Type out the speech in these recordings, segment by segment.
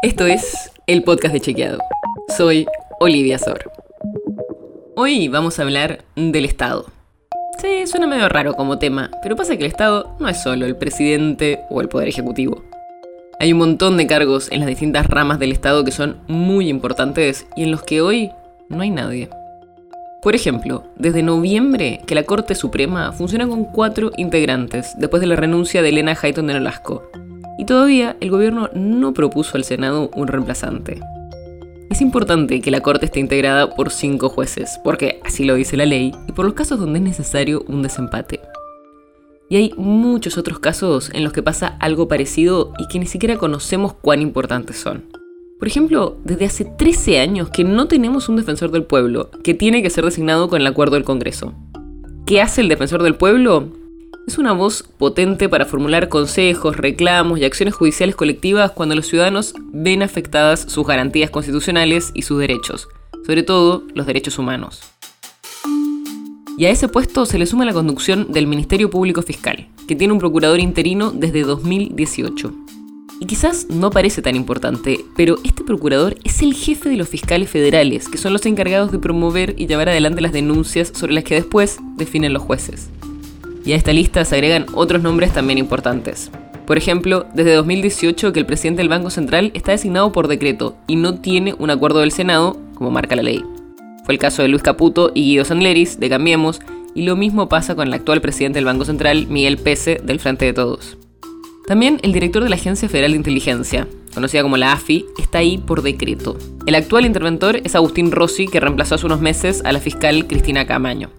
Esto es el podcast de Chequeado. Soy Olivia Sor. Hoy vamos a hablar del Estado. Sí, suena medio raro como tema, pero pasa que el Estado no es solo el presidente o el Poder Ejecutivo. Hay un montón de cargos en las distintas ramas del Estado que son muy importantes y en los que hoy no hay nadie. Por ejemplo, desde noviembre que la Corte Suprema funciona con cuatro integrantes después de la renuncia de Elena Hayton de Nolasco. Y todavía el gobierno no propuso al Senado un reemplazante. Es importante que la Corte esté integrada por cinco jueces, porque así lo dice la ley, y por los casos donde es necesario un desempate. Y hay muchos otros casos en los que pasa algo parecido y que ni siquiera conocemos cuán importantes son. Por ejemplo, desde hace 13 años que no tenemos un defensor del pueblo, que tiene que ser designado con el acuerdo del Congreso. ¿Qué hace el defensor del pueblo? Es una voz potente para formular consejos, reclamos y acciones judiciales colectivas cuando los ciudadanos ven afectadas sus garantías constitucionales y sus derechos, sobre todo los derechos humanos. Y a ese puesto se le suma la conducción del Ministerio Público Fiscal, que tiene un procurador interino desde 2018. Y quizás no parece tan importante, pero este procurador es el jefe de los fiscales federales, que son los encargados de promover y llevar adelante las denuncias sobre las que después definen los jueces. Y a esta lista se agregan otros nombres también importantes. Por ejemplo, desde 2018 que el presidente del Banco Central está designado por decreto y no tiene un acuerdo del Senado, como marca la ley. Fue el caso de Luis Caputo y Guido Sandleris, de Cambiemos, y lo mismo pasa con el actual presidente del Banco Central, Miguel Pese, del Frente de Todos. También el director de la Agencia Federal de Inteligencia, conocida como la AFI, está ahí por decreto. El actual interventor es Agustín Rossi, que reemplazó hace unos meses a la fiscal Cristina Camaño.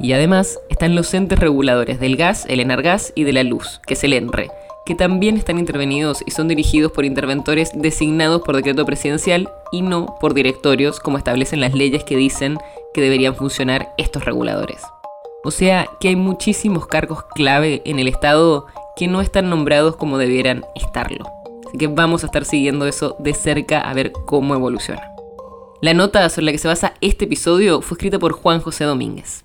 Y además están los entes reguladores del gas, el Enargas y de la luz, que es el ENRE, que también están intervenidos y son dirigidos por interventores designados por decreto presidencial y no por directorios como establecen las leyes que dicen que deberían funcionar estos reguladores. O sea que hay muchísimos cargos clave en el Estado que no están nombrados como debieran estarlo. Así que vamos a estar siguiendo eso de cerca a ver cómo evoluciona. La nota sobre la que se basa este episodio fue escrita por Juan José Domínguez.